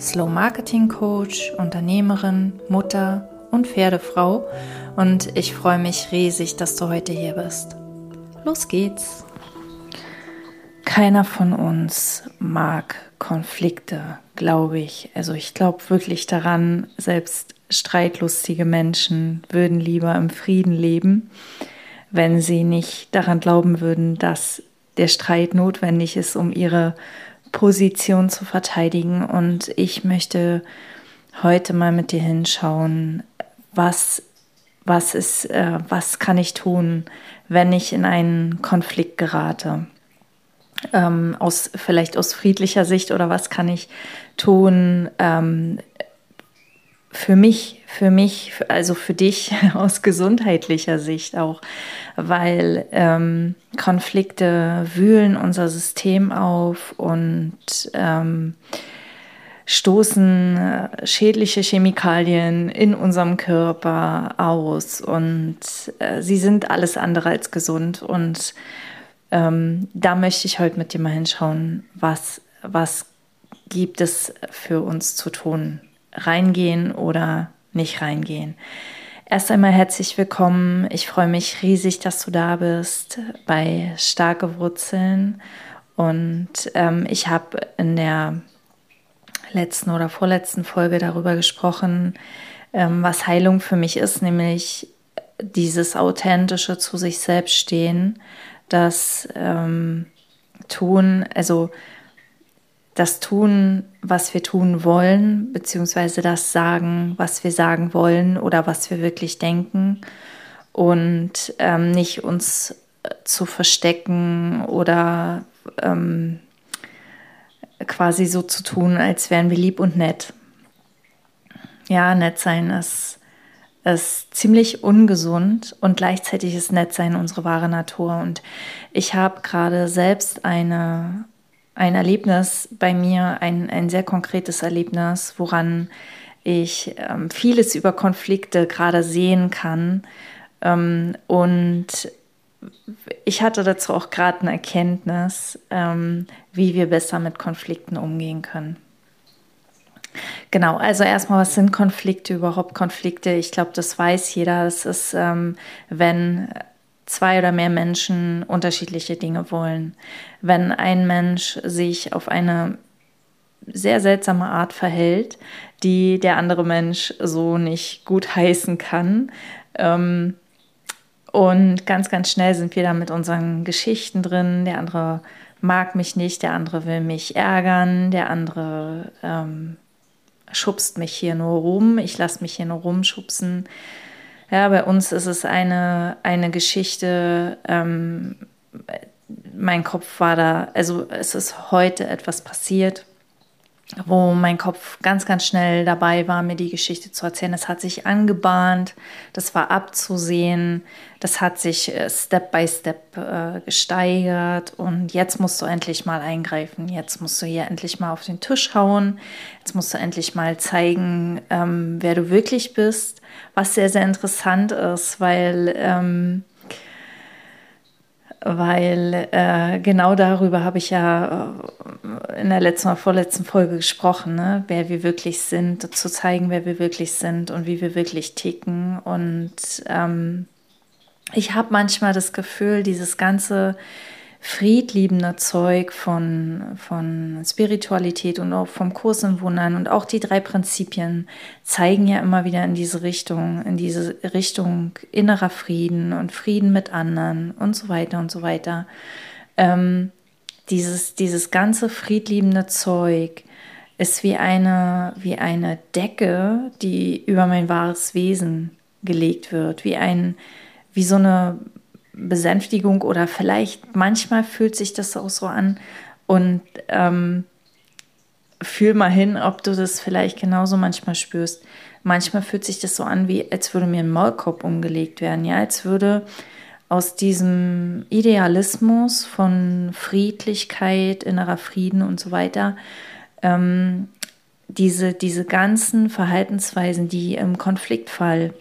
Slow Marketing Coach, Unternehmerin, Mutter und Pferdefrau und ich freue mich riesig, dass du heute hier bist. Los geht's! Keiner von uns mag Konflikte, glaube ich. Also ich glaube wirklich daran, selbst streitlustige Menschen würden lieber im Frieden leben, wenn sie nicht daran glauben würden, dass der Streit notwendig ist, um ihre Position zu verteidigen. Und ich möchte heute mal mit dir hinschauen, was, was ist, äh, was kann ich tun, wenn ich in einen Konflikt gerate. Ähm, aus, vielleicht aus friedlicher Sicht oder was kann ich tun, ähm, für mich, für mich, also für dich aus gesundheitlicher Sicht auch, weil ähm, Konflikte wühlen unser System auf und ähm, stoßen äh, schädliche Chemikalien in unserem Körper aus und äh, sie sind alles andere als gesund und ähm, da möchte ich heute mit dir mal hinschauen, was, was gibt es für uns zu tun reingehen oder nicht reingehen. Erst einmal herzlich willkommen. Ich freue mich riesig, dass du da bist bei Starke Wurzeln. Und ähm, ich habe in der letzten oder vorletzten Folge darüber gesprochen, ähm, was Heilung für mich ist, nämlich dieses authentische zu sich selbst stehen, das ähm, tun, also das tun, was wir tun wollen, beziehungsweise das sagen, was wir sagen wollen oder was wir wirklich denken und ähm, nicht uns äh, zu verstecken oder ähm, quasi so zu tun, als wären wir lieb und nett. Ja, nett sein ist, ist ziemlich ungesund und gleichzeitig ist nett sein unsere wahre Natur. Und ich habe gerade selbst eine ein Erlebnis bei mir, ein, ein sehr konkretes Erlebnis, woran ich ähm, vieles über Konflikte gerade sehen kann. Ähm, und ich hatte dazu auch gerade eine Erkenntnis, ähm, wie wir besser mit Konflikten umgehen können. Genau, also erstmal, was sind Konflikte überhaupt? Konflikte, ich glaube, das weiß jeder. Es ist, ähm, wenn zwei oder mehr Menschen unterschiedliche Dinge wollen. Wenn ein Mensch sich auf eine sehr seltsame Art verhält, die der andere Mensch so nicht gut heißen kann. Ähm, und ganz, ganz schnell sind wir da mit unseren Geschichten drin. Der andere mag mich nicht, der andere will mich ärgern, der andere ähm, schubst mich hier nur rum, ich lasse mich hier nur rumschubsen. Ja, bei uns ist es eine, eine Geschichte, ähm, mein Kopf war da, also es ist heute etwas passiert, wo mein Kopf ganz, ganz schnell dabei war, mir die Geschichte zu erzählen. Das hat sich angebahnt, das war abzusehen, das hat sich äh, Step by Step äh, gesteigert und jetzt musst du endlich mal eingreifen. Jetzt musst du hier endlich mal auf den Tisch hauen. Jetzt musst du endlich mal zeigen, ähm, wer du wirklich bist, was sehr, sehr interessant ist, weil ähm, weil äh, genau darüber habe ich ja äh, in der letzten oder vorletzten Folge gesprochen, ne? wer wir wirklich sind, zu zeigen, wer wir wirklich sind und wie wir wirklich ticken. Und ähm, ich habe manchmal das Gefühl, dieses ganze friedliebender Zeug von, von Spiritualität und auch vom Kurs in Wundern und auch die drei Prinzipien zeigen ja immer wieder in diese Richtung, in diese Richtung innerer Frieden und Frieden mit anderen und so weiter und so weiter. Ähm, dieses, dieses ganze friedliebende Zeug ist wie eine, wie eine Decke, die über mein wahres Wesen gelegt wird, wie ein, wie so eine Besänftigung oder vielleicht manchmal fühlt sich das auch so an. Und ähm, fühl mal hin, ob du das vielleicht genauso manchmal spürst. Manchmal fühlt sich das so an, wie als würde mir ein Maulkorb umgelegt werden, ja, als würde aus diesem Idealismus von Friedlichkeit, innerer Frieden und so weiter, ähm, diese, diese ganzen Verhaltensweisen, die im Konfliktfall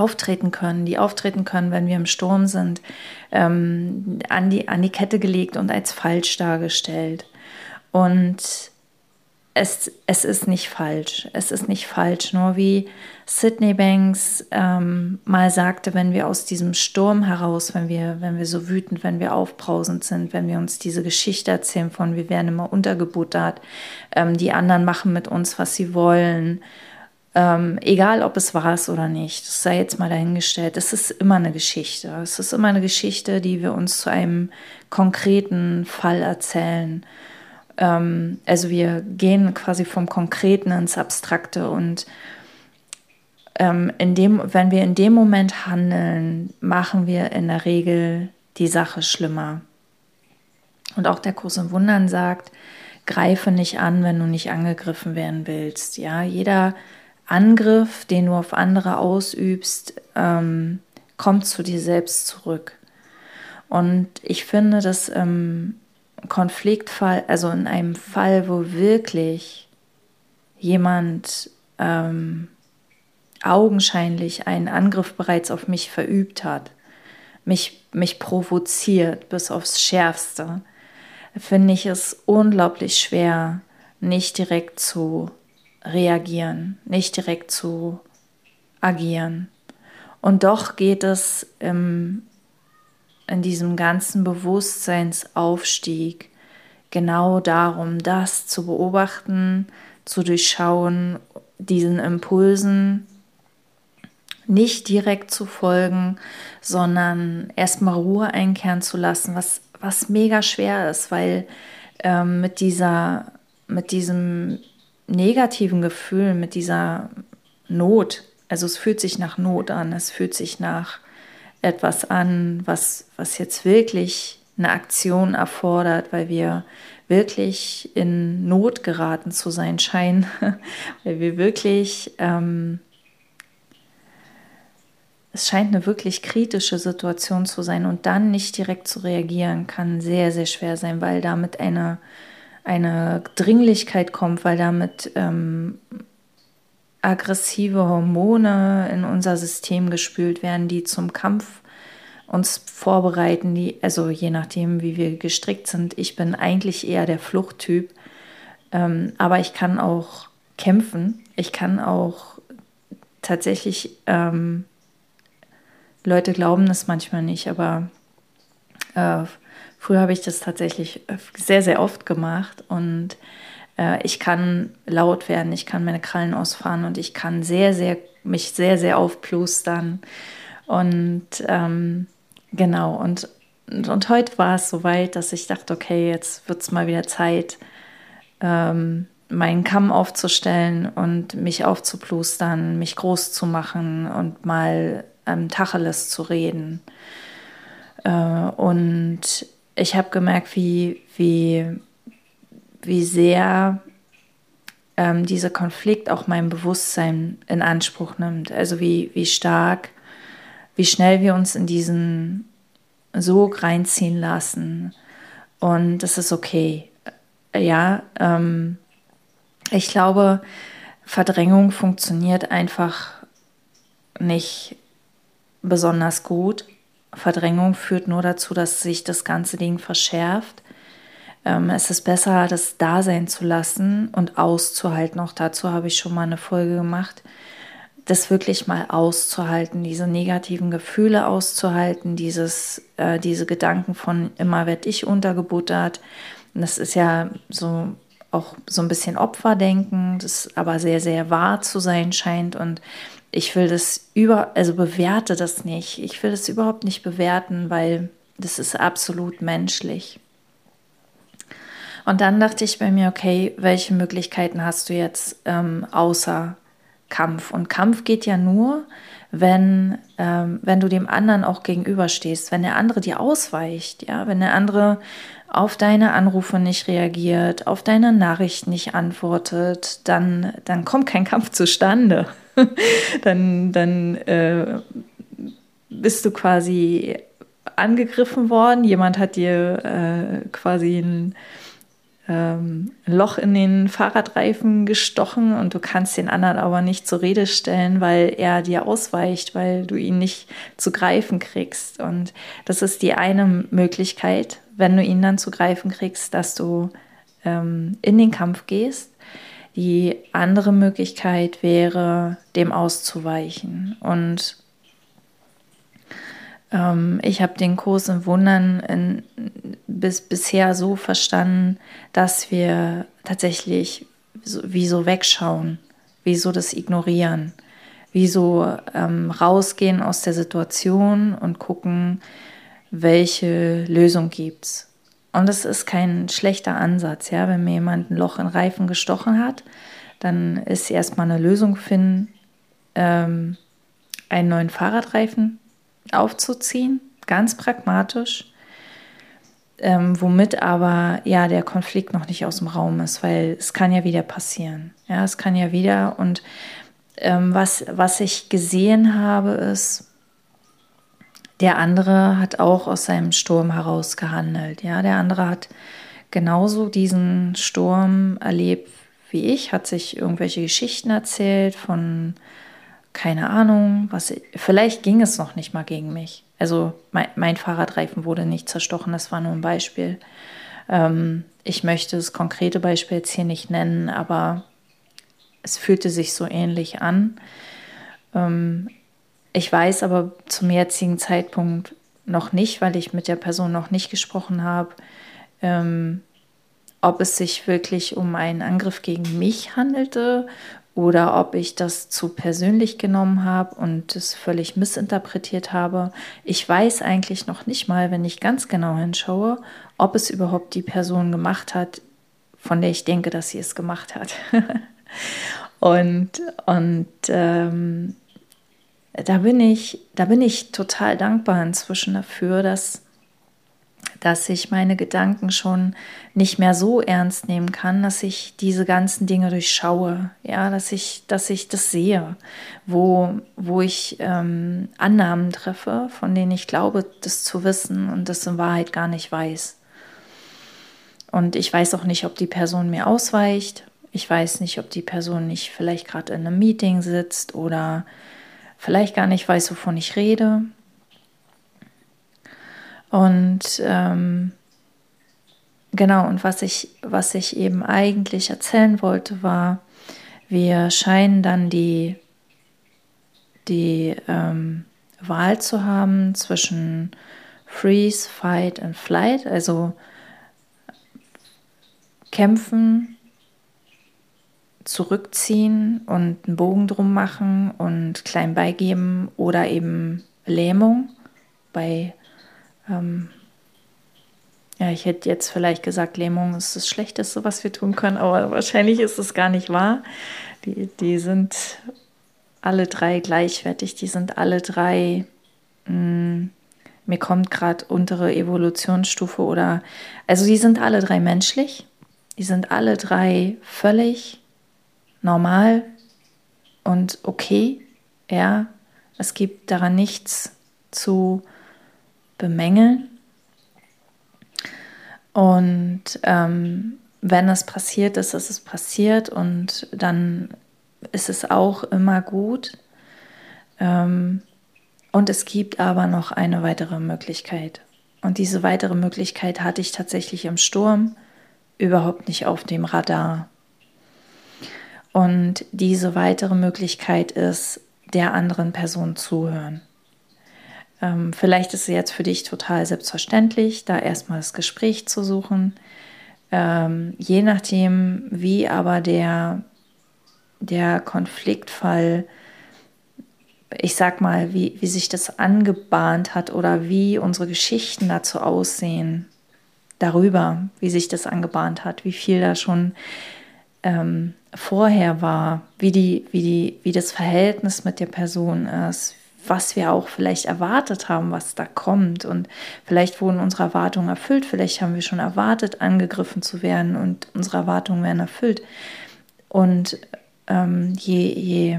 auftreten können, die auftreten können, wenn wir im Sturm sind, ähm, an, die, an die Kette gelegt und als falsch dargestellt. Und es, es ist nicht falsch. Es ist nicht falsch. Nur wie Sydney Banks ähm, mal sagte, wenn wir aus diesem Sturm heraus, wenn wir, wenn wir so wütend, wenn wir aufbrausend sind, wenn wir uns diese Geschichte erzählen von, wir werden immer untergebuttert, ähm, die anderen machen mit uns, was sie wollen, ähm, egal ob es war es oder nicht, das sei jetzt mal dahingestellt, es ist immer eine Geschichte. Es ist immer eine Geschichte, die wir uns zu einem konkreten Fall erzählen. Ähm, also wir gehen quasi vom Konkreten ins Abstrakte und ähm, in dem, wenn wir in dem Moment handeln, machen wir in der Regel die Sache schlimmer. Und auch der Kurs im Wundern sagt, greife nicht an, wenn du nicht angegriffen werden willst. Ja, jeder Angriff, den du auf andere ausübst, ähm, kommt zu dir selbst zurück. Und ich finde, dass ähm, Konfliktfall, also in einem Fall, wo wirklich jemand ähm, augenscheinlich einen Angriff bereits auf mich verübt hat, mich, mich provoziert bis aufs Schärfste, finde ich es unglaublich schwer, nicht direkt zu reagieren, nicht direkt zu agieren. Und doch geht es im in diesem ganzen Bewusstseinsaufstieg genau darum, das zu beobachten, zu durchschauen, diesen Impulsen nicht direkt zu folgen, sondern erstmal Ruhe einkehren zu lassen, was, was mega schwer ist, weil ähm, mit dieser, mit diesem negativen Gefühl, mit dieser Not, also es fühlt sich nach Not an, es fühlt sich nach etwas an, was, was jetzt wirklich eine Aktion erfordert, weil wir wirklich in Not geraten zu sein scheinen, weil wir wirklich, ähm, es scheint eine wirklich kritische Situation zu sein und dann nicht direkt zu reagieren, kann sehr, sehr schwer sein, weil damit eine, eine Dringlichkeit kommt, weil damit ähm, aggressive Hormone in unser System gespült werden, die zum Kampf uns vorbereiten, die, also je nachdem, wie wir gestrickt sind. Ich bin eigentlich eher der Fluchttyp, ähm, aber ich kann auch kämpfen. Ich kann auch tatsächlich, ähm, Leute glauben das manchmal nicht, aber äh, früher habe ich das tatsächlich sehr, sehr oft gemacht und äh, ich kann laut werden, ich kann meine Krallen ausfahren und ich kann sehr, sehr, mich sehr, sehr aufplustern. Und ähm, genau, und, und, und, heute war es soweit, dass ich dachte, okay, jetzt wird es mal wieder Zeit, ähm, meinen Kamm aufzustellen und mich aufzuplustern, mich groß zu machen und mal ähm, Tacheles zu reden. Äh, und ich habe gemerkt, wie, wie wie sehr ähm, dieser Konflikt auch mein Bewusstsein in Anspruch nimmt. Also wie, wie stark, wie schnell wir uns in diesen Sog reinziehen lassen. Und das ist okay. Ja, ähm, ich glaube, Verdrängung funktioniert einfach nicht besonders gut. Verdrängung führt nur dazu, dass sich das ganze Ding verschärft. Ähm, es ist besser, das da sein zu lassen und auszuhalten. Auch dazu habe ich schon mal eine Folge gemacht. Das wirklich mal auszuhalten, diese negativen Gefühle auszuhalten, dieses, äh, diese Gedanken von immer werde ich untergebuttert. Das ist ja so auch so ein bisschen Opferdenken, das aber sehr, sehr wahr zu sein scheint. Und ich will das über, also bewerte das nicht. Ich will das überhaupt nicht bewerten, weil das ist absolut menschlich. Und dann dachte ich bei mir, okay, welche Möglichkeiten hast du jetzt ähm, außer Kampf. Und Kampf geht ja nur, wenn, ähm, wenn du dem anderen auch gegenüberstehst, wenn der andere dir ausweicht, ja, wenn der andere auf deine Anrufe nicht reagiert, auf deine Nachrichten nicht antwortet, dann, dann kommt kein Kampf zustande. dann dann äh, bist du quasi angegriffen worden, jemand hat dir äh, quasi ein ähm, Loch in den Fahrradreifen gestochen und du kannst den anderen aber nicht zur Rede stellen, weil er dir ausweicht, weil du ihn nicht zu greifen kriegst. Und das ist die eine Möglichkeit, wenn du ihn dann zu greifen kriegst, dass du ähm, in den Kampf gehst. Die andere Möglichkeit wäre, dem auszuweichen. Und ähm, ich habe den Kurs in Wundern in, bis, bisher so verstanden, dass wir tatsächlich so, wie so wegschauen, wie so das ignorieren, wie so ähm, rausgehen aus der Situation und gucken, welche Lösung gibt's. Und es ist kein schlechter Ansatz, ja, wenn mir jemand ein Loch in Reifen gestochen hat, dann ist erstmal eine Lösung finden, ähm, einen neuen Fahrradreifen aufzuziehen, ganz pragmatisch, ähm, womit aber ja der Konflikt noch nicht aus dem Raum ist, weil es kann ja wieder passieren. Ja, es kann ja wieder und ähm, was, was ich gesehen habe, ist, der andere hat auch aus seinem Sturm heraus gehandelt. Ja, der andere hat genauso diesen Sturm erlebt wie ich, hat sich irgendwelche Geschichten erzählt von keine Ahnung, was, vielleicht ging es noch nicht mal gegen mich. Also mein, mein Fahrradreifen wurde nicht zerstochen, das war nur ein Beispiel. Ähm, ich möchte das konkrete Beispiel jetzt hier nicht nennen, aber es fühlte sich so ähnlich an. Ähm, ich weiß aber zum jetzigen Zeitpunkt noch nicht, weil ich mit der Person noch nicht gesprochen habe, ähm, ob es sich wirklich um einen Angriff gegen mich handelte oder ob ich das zu persönlich genommen habe und es völlig missinterpretiert habe. Ich weiß eigentlich noch nicht mal, wenn ich ganz genau hinschaue, ob es überhaupt die Person gemacht hat, von der ich denke, dass sie es gemacht hat. und und ähm, da bin ich, da bin ich total dankbar inzwischen dafür, dass dass ich meine Gedanken schon nicht mehr so ernst nehmen kann, dass ich diese ganzen Dinge durchschaue, ja, dass ich, dass ich das sehe, wo, wo ich ähm, Annahmen treffe, von denen ich glaube, das zu wissen und das in Wahrheit gar nicht weiß. Und ich weiß auch nicht, ob die Person mir ausweicht. Ich weiß nicht, ob die Person nicht vielleicht gerade in einem Meeting sitzt oder vielleicht gar nicht weiß, wovon ich rede. Und ähm, genau, und was ich, was ich eben eigentlich erzählen wollte, war, wir scheinen dann die, die ähm, Wahl zu haben zwischen Freeze, Fight und Flight, also kämpfen, zurückziehen und einen Bogen drum machen und klein beigeben oder eben Lähmung bei ähm, ja, ich hätte jetzt vielleicht gesagt, Lähmung ist das Schlechteste, was wir tun können, aber wahrscheinlich ist es gar nicht wahr. Die, die sind alle drei gleichwertig, die sind alle drei, mh, hm, mir kommt gerade untere Evolutionsstufe oder, also die sind alle drei menschlich, die sind alle drei völlig normal und okay, ja, es gibt daran nichts zu bemängeln. Und ähm, wenn es passiert ist, ist es passiert und dann ist es auch immer gut. Ähm, und es gibt aber noch eine weitere Möglichkeit. Und diese weitere Möglichkeit hatte ich tatsächlich im Sturm überhaupt nicht auf dem Radar. Und diese weitere Möglichkeit ist, der anderen Person zuhören. Ähm, vielleicht ist es jetzt für dich total selbstverständlich, da erstmal das Gespräch zu suchen. Ähm, je nachdem, wie aber der, der Konfliktfall, ich sag mal, wie, wie sich das angebahnt hat oder wie unsere Geschichten dazu aussehen, darüber, wie sich das angebahnt hat, wie viel da schon ähm, vorher war, wie, die, wie, die, wie das Verhältnis mit der Person ist, was wir auch vielleicht erwartet haben, was da kommt. Und vielleicht wurden unsere Erwartungen erfüllt, vielleicht haben wir schon erwartet, angegriffen zu werden und unsere Erwartungen werden erfüllt. Und ähm, je, je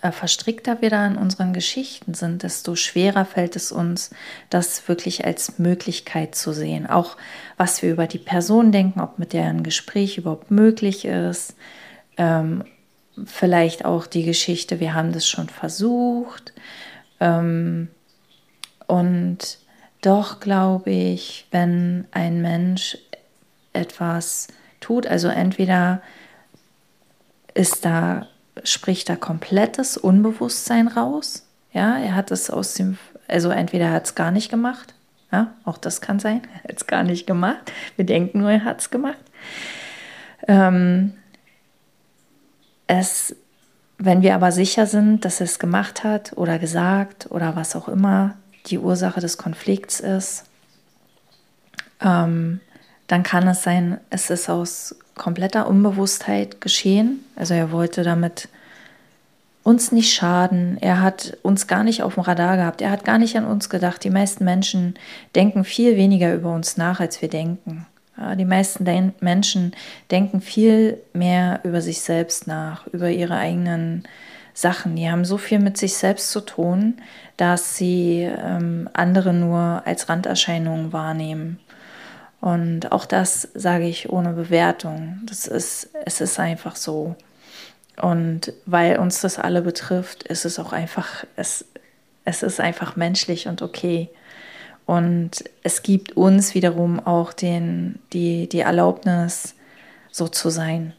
verstrickter wir da in unseren Geschichten sind, desto schwerer fällt es uns, das wirklich als Möglichkeit zu sehen. Auch was wir über die Person denken, ob mit der ein Gespräch überhaupt möglich ist. Ähm, vielleicht auch die Geschichte, wir haben das schon versucht. Ähm, und doch glaube ich, wenn ein Mensch etwas tut, also entweder ist da spricht da komplettes Unbewusstsein raus. Ja, er hat es aus dem, also entweder er hat es gar nicht gemacht, ja, auch das kann sein, er hat es gar nicht gemacht. Wir denken nur, er hat es gemacht. Ähm, es, wenn wir aber sicher sind, dass er es gemacht hat oder gesagt oder was auch immer die Ursache des Konflikts ist, ähm, dann kann es sein, es ist aus kompletter Unbewusstheit geschehen. Also er wollte damit uns nicht schaden. Er hat uns gar nicht auf dem Radar gehabt. Er hat gar nicht an uns gedacht. Die meisten Menschen denken viel weniger über uns nach, als wir denken. Die meisten Den Menschen denken viel mehr über sich selbst nach, über ihre eigenen Sachen. Die haben so viel mit sich selbst zu tun, dass sie ähm, andere nur als Randerscheinungen wahrnehmen. Und auch das sage ich ohne Bewertung. Das ist, es ist einfach so. Und weil uns das alle betrifft, ist es auch einfach, es, es ist einfach menschlich und okay. Und es gibt uns wiederum auch den, die, die Erlaubnis, so zu sein,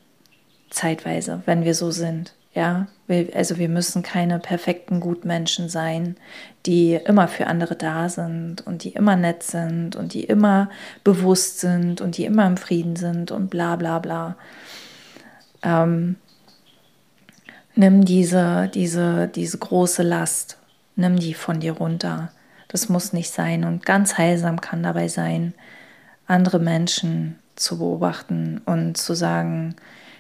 zeitweise, wenn wir so sind. Ja, also wir müssen keine perfekten Gutmenschen sein, die immer für andere da sind und die immer nett sind und die immer bewusst sind und die immer im Frieden sind und bla bla bla. Ähm, nimm diese, diese, diese große Last, nimm die von dir runter. Das muss nicht sein und ganz heilsam kann dabei sein, andere Menschen zu beobachten und zu sagen,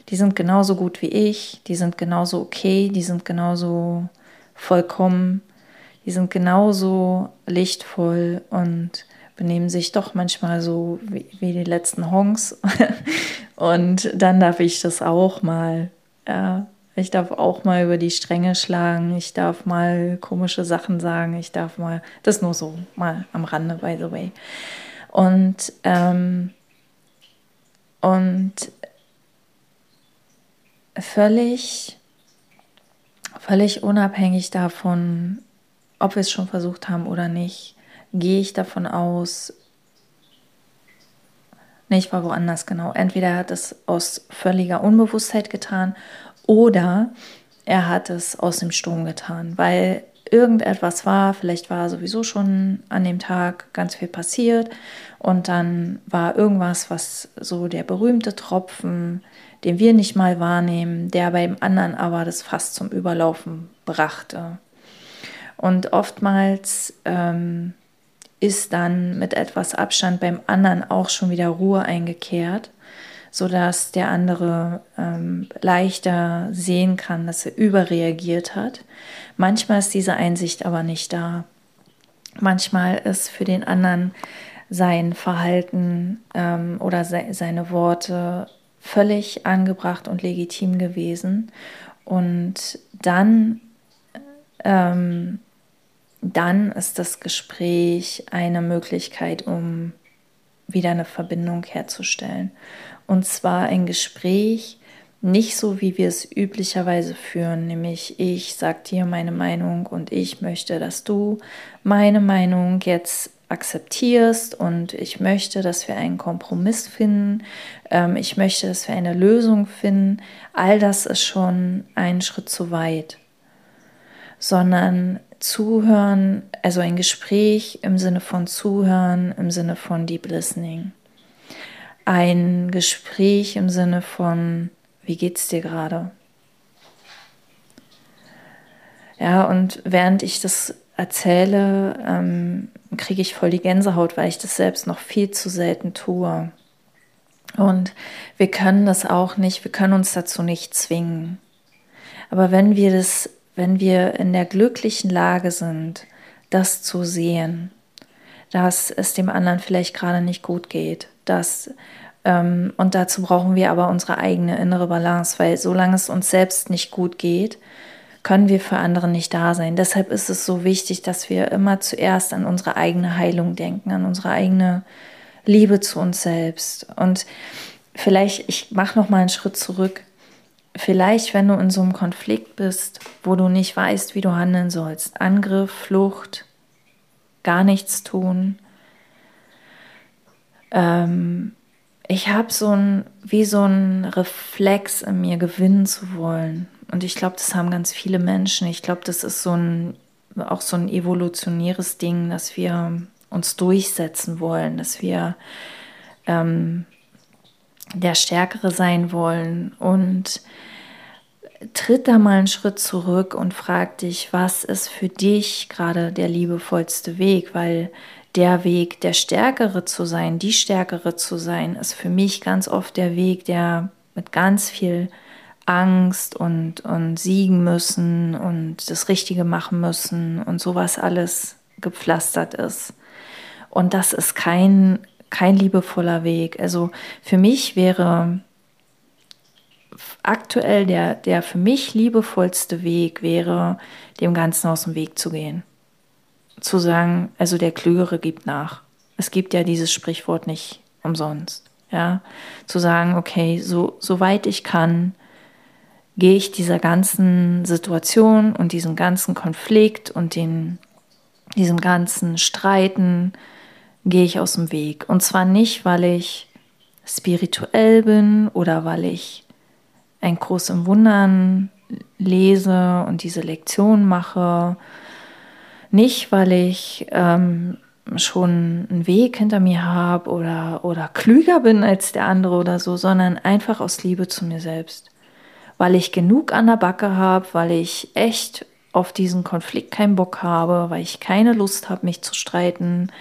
die sind genauso gut wie ich, die sind genauso okay, die sind genauso vollkommen, die sind genauso lichtvoll und benehmen sich doch manchmal so wie, wie die letzten Honks. und dann darf ich das auch mal. Ja, ich darf auch mal über die Stränge schlagen, ich darf mal komische Sachen sagen, ich darf mal, das nur so mal am Rande, by the way. Und, ähm, und völlig, völlig unabhängig davon, ob wir es schon versucht haben oder nicht, gehe ich davon aus, nee, ich war woanders genau. Entweder er hat es aus völliger Unbewusstheit getan oder er hat es aus dem Sturm getan, weil irgendetwas war, vielleicht war sowieso schon an dem Tag ganz viel passiert und dann war irgendwas, was so der berühmte Tropfen den wir nicht mal wahrnehmen, der beim anderen aber das Fass zum Überlaufen brachte. Und oftmals ähm, ist dann mit etwas Abstand beim anderen auch schon wieder Ruhe eingekehrt, sodass der andere ähm, leichter sehen kann, dass er überreagiert hat. Manchmal ist diese Einsicht aber nicht da. Manchmal ist für den anderen sein Verhalten ähm, oder se seine Worte völlig angebracht und legitim gewesen. Und dann, ähm, dann ist das Gespräch eine Möglichkeit, um wieder eine Verbindung herzustellen. Und zwar ein Gespräch, nicht so, wie wir es üblicherweise führen, nämlich ich sage dir meine Meinung und ich möchte, dass du meine Meinung jetzt akzeptierst und ich möchte, dass wir einen Kompromiss finden, ähm, ich möchte, dass wir eine Lösung finden, all das ist schon ein Schritt zu weit, sondern zuhören, also ein Gespräch im Sinne von zuhören, im Sinne von Deep Listening. Ein Gespräch im Sinne von, wie geht's dir gerade? Ja, und während ich das erzähle, ähm, kriege ich voll die Gänsehaut, weil ich das selbst noch viel zu selten tue. Und wir können das auch nicht, wir können uns dazu nicht zwingen. Aber wenn wir das, wenn wir in der glücklichen Lage sind, das zu sehen, dass es dem anderen vielleicht gerade nicht gut geht, dass ähm, und dazu brauchen wir aber unsere eigene innere Balance, weil solange es uns selbst nicht gut geht, können wir für andere nicht da sein. Deshalb ist es so wichtig, dass wir immer zuerst an unsere eigene Heilung denken, an unsere eigene Liebe zu uns selbst. Und vielleicht, ich mache noch mal einen Schritt zurück. Vielleicht, wenn du in so einem Konflikt bist, wo du nicht weißt, wie du handeln sollst, Angriff, Flucht, gar nichts tun, ähm, ich habe so ein, wie so ein Reflex in mir gewinnen zu wollen. Und ich glaube, das haben ganz viele Menschen. Ich glaube, das ist so ein, auch so ein evolutionäres Ding, dass wir uns durchsetzen wollen, dass wir ähm, der Stärkere sein wollen. Und tritt da mal einen Schritt zurück und frag dich, was ist für dich gerade der liebevollste Weg, weil der Weg, der Stärkere zu sein, die Stärkere zu sein, ist für mich ganz oft der Weg, der mit ganz viel Angst und, und siegen müssen und das Richtige machen müssen und sowas alles gepflastert ist. Und das ist kein, kein liebevoller Weg. Also für mich wäre aktuell der, der für mich liebevollste Weg wäre, dem Ganzen aus dem Weg zu gehen zu sagen, also der Klügere gibt nach. Es gibt ja dieses Sprichwort nicht umsonst. Ja, zu sagen, okay, so, soweit ich kann, gehe ich dieser ganzen Situation und diesem ganzen Konflikt und den, diesem ganzen Streiten, gehe ich aus dem Weg. Und zwar nicht, weil ich spirituell bin oder weil ich ein Kurs im Wundern lese und diese Lektion mache nicht, weil ich ähm, schon einen Weg hinter mir habe oder, oder klüger bin als der andere oder so, sondern einfach aus Liebe zu mir selbst. Weil ich genug an der Backe habe, weil ich echt auf diesen Konflikt keinen Bock habe, weil ich keine Lust habe, mich zu streiten,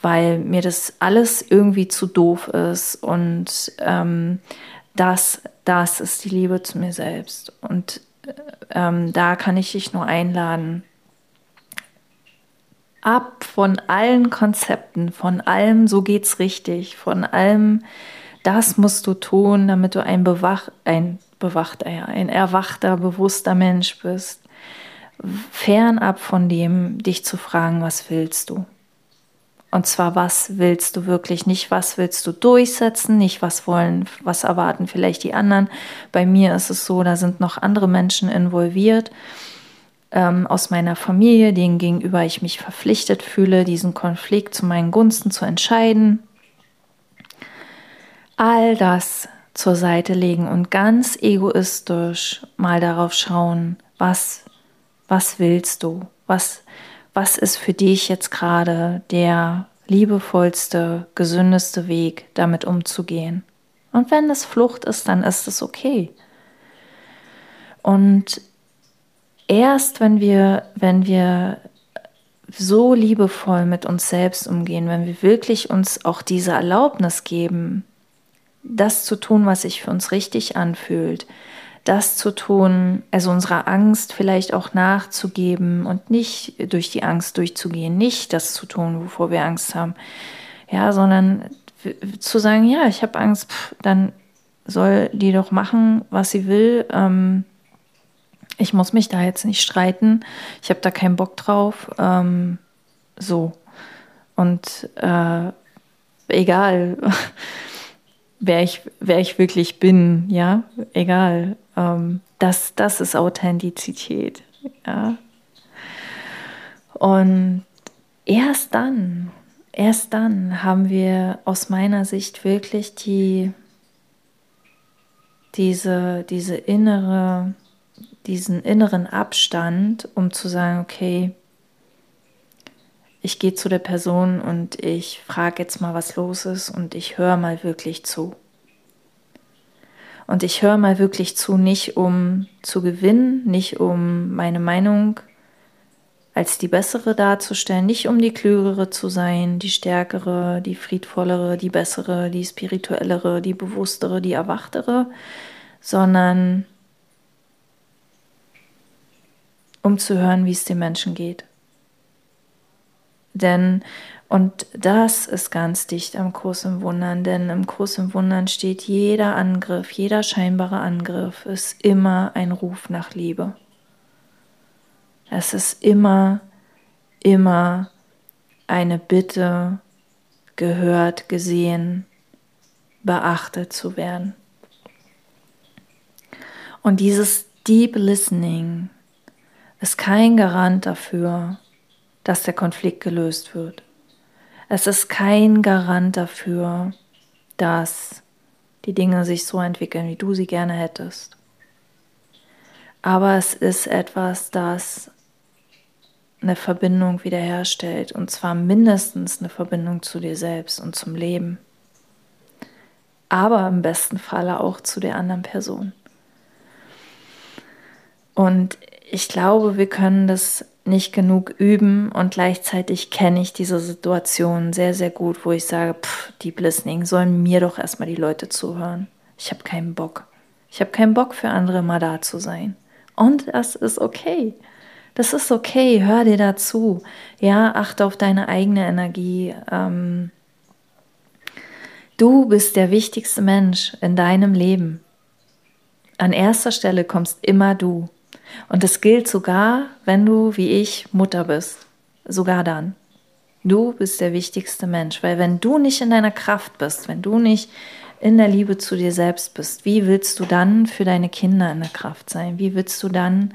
weil mir das alles irgendwie zu doof ist und ähm, das, das ist die Liebe zu mir selbst. Und ähm, da kann ich dich nur einladen, ab von allen Konzepten, von allem, so geht's richtig, von allem, das musst du tun, damit du ein bewach, ein bewachter, ein erwachter, bewusster Mensch bist. Fernab von dem, dich zu fragen, was willst du? Und zwar, was willst du wirklich? Nicht, was willst du durchsetzen, nicht, was wollen, was erwarten vielleicht die anderen. Bei mir ist es so, da sind noch andere Menschen involviert ähm, aus meiner Familie, denen gegenüber ich mich verpflichtet fühle, diesen Konflikt zu meinen Gunsten zu entscheiden. All das zur Seite legen und ganz egoistisch mal darauf schauen, was, was willst du? Was, was ist für dich jetzt gerade der liebevollste, gesündeste Weg, damit umzugehen? Und wenn es Flucht ist, dann ist es okay. Und erst wenn wir, wenn wir so liebevoll mit uns selbst umgehen, wenn wir wirklich uns auch diese Erlaubnis geben, das zu tun, was sich für uns richtig anfühlt, das zu tun, also unserer Angst vielleicht auch nachzugeben und nicht durch die Angst durchzugehen, nicht das zu tun, wovor wir Angst haben, ja, sondern zu sagen, ja, ich habe Angst, pff, dann soll die doch machen, was sie will. Ähm, ich muss mich da jetzt nicht streiten. Ich habe da keinen Bock drauf. Ähm, so. Und äh, egal, wer ich, wer ich wirklich bin, ja, egal. Ähm, das, das ist Authentizität. Ja. Und erst dann, erst dann haben wir aus meiner Sicht wirklich die, diese, diese innere diesen inneren Abstand, um zu sagen, okay, ich gehe zu der Person und ich frage jetzt mal, was los ist und ich höre mal wirklich zu. Und ich höre mal wirklich zu, nicht um zu gewinnen, nicht um meine Meinung als die bessere darzustellen, nicht um die klügere zu sein, die stärkere, die friedvollere, die bessere, die spirituellere, die bewusstere, die erwachtere, sondern um zu hören, wie es den Menschen geht. Denn, und das ist ganz dicht am Kurs im Wundern, denn im Kurs im Wundern steht jeder Angriff, jeder scheinbare Angriff ist immer ein Ruf nach Liebe. Es ist immer, immer eine Bitte, gehört, gesehen, beachtet zu werden. Und dieses Deep Listening ist kein Garant dafür, dass der Konflikt gelöst wird. Es ist kein Garant dafür, dass die Dinge sich so entwickeln, wie du sie gerne hättest. Aber es ist etwas, das eine Verbindung wiederherstellt und zwar mindestens eine Verbindung zu dir selbst und zum Leben. Aber im besten Falle auch zu der anderen Person. Und ich glaube, wir können das nicht genug üben und gleichzeitig kenne ich diese Situation sehr, sehr gut, wo ich sage, pff, Deep Listening, sollen mir doch erstmal die Leute zuhören. Ich habe keinen Bock. Ich habe keinen Bock für andere mal da zu sein. Und das ist okay. Das ist okay, hör dir dazu. Ja, achte auf deine eigene Energie. Ähm, du bist der wichtigste Mensch in deinem Leben. An erster Stelle kommst immer du. Und das gilt sogar, wenn du wie ich Mutter bist. Sogar dann. Du bist der wichtigste Mensch, weil wenn du nicht in deiner Kraft bist, wenn du nicht in der Liebe zu dir selbst bist, wie willst du dann für deine Kinder in der Kraft sein? Wie willst du dann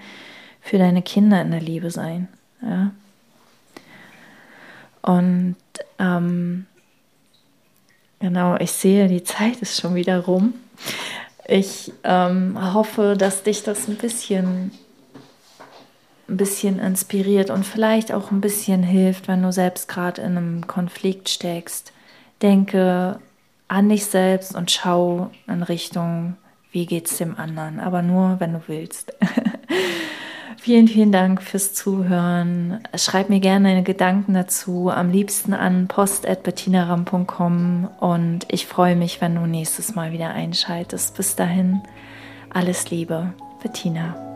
für deine Kinder in der Liebe sein? Ja? Und ähm, genau, ich sehe, die Zeit ist schon wieder rum. Ich ähm, hoffe, dass dich das ein bisschen ein bisschen inspiriert und vielleicht auch ein bisschen hilft, wenn du selbst gerade in einem Konflikt steckst. Denke an dich selbst und schau in Richtung, wie geht es dem anderen, aber nur, wenn du willst. vielen, vielen Dank fürs Zuhören. Schreib mir gerne deine Gedanken dazu, am liebsten an post.bettinaram.com und ich freue mich, wenn du nächstes Mal wieder einschaltest. Bis dahin, alles Liebe, Bettina.